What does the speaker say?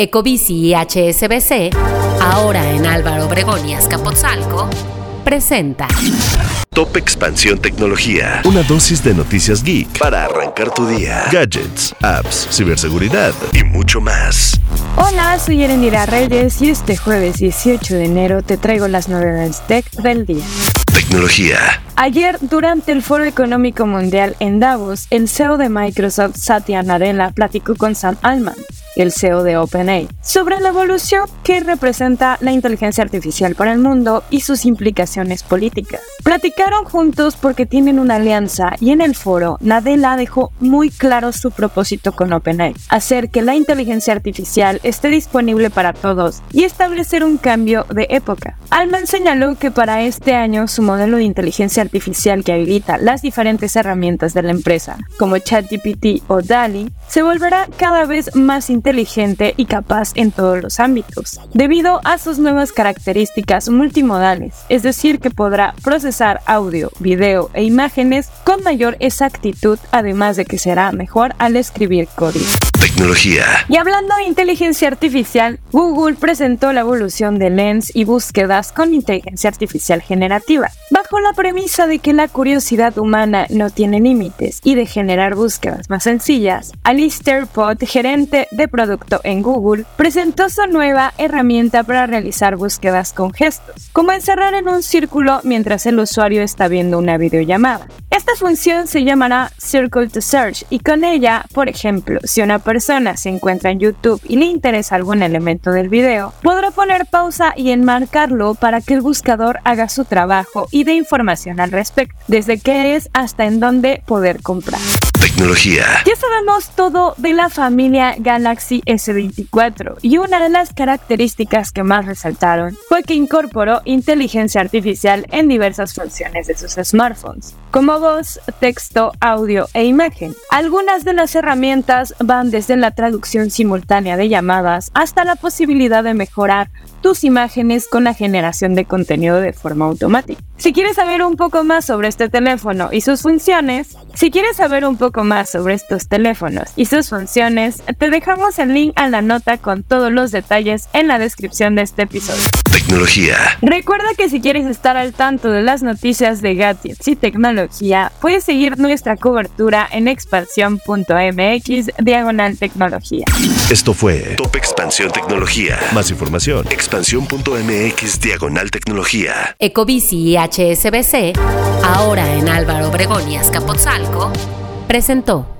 Ecobici y HSBC, ahora en Álvaro Obregón y Azcapotzalco, presenta Top Expansión Tecnología. Una dosis de noticias geek para arrancar tu día. Gadgets, apps, ciberseguridad y mucho más. Hola, soy Erendira Reyes y este jueves 18 de enero te traigo las novedades tech del día. Tecnología. Ayer, durante el Foro Económico Mundial en Davos, el CEO de Microsoft, Satya Nadella, platicó con Sam Altman, el CEO de OpenAI, sobre la evolución que representa la inteligencia artificial para el mundo y sus implicaciones políticas. Platicaron juntos porque tienen una alianza y en el foro Nadella dejó muy claro su propósito con OpenAI, hacer que la inteligencia artificial esté disponible para todos y establecer un cambio de época. Altman señaló que para este año su modelo de inteligencia artificial que habilita las diferentes herramientas de la empresa, como ChatGPT o DALI, se volverá cada vez más inteligente y capaz en todos los ámbitos, debido a sus nuevas características multimodales, es decir, que podrá procesar audio, video e imágenes con mayor exactitud, además de que será mejor al escribir código. Tecnología. Y hablando de inteligencia artificial, Google presentó la evolución de Lens y búsquedas con inteligencia artificial generativa, bajo la premisa de que la curiosidad humana no tiene límites y de generar búsquedas más sencillas. Alistair Pott, gerente de producto en Google, presentó su nueva herramienta para realizar búsquedas con gestos, como encerrar en un círculo mientras el usuario está viendo una videollamada. Esta función se llamará Circle to Search y con ella, por ejemplo, si una persona se encuentra en YouTube y le interesa algún elemento del video, podrá poner pausa y enmarcarlo para que el buscador haga su trabajo y dé información al respecto, desde qué es hasta en dónde poder comprar. Tecnología. Ya sabemos todo de la familia Galaxy S24 y una de las características que más resaltaron fue que incorporó inteligencia artificial en diversas funciones de sus smartphones, como voz, texto, audio e imagen. Algunas de las herramientas van desde la traducción simultánea de llamadas hasta la posibilidad de mejorar tus imágenes con la generación de contenido de forma automática. Si quieres saber un poco más sobre este teléfono y sus funciones, si quieres saber un poco más sobre estos teléfonos y sus funciones, te dejamos el link a la nota con todos los detalles en la descripción de este episodio. Tecnología. Recuerda que si quieres estar al tanto de las noticias de gadgets y tecnología, puedes seguir nuestra cobertura en expansión.mx diagonal tecnología. Esto fue Top Expansión Tecnología. Más información. Expansión.mx diagonal tecnología. Ecobici y HSBC, ahora en Álvaro Obregón y Azcapotzalco, presentó.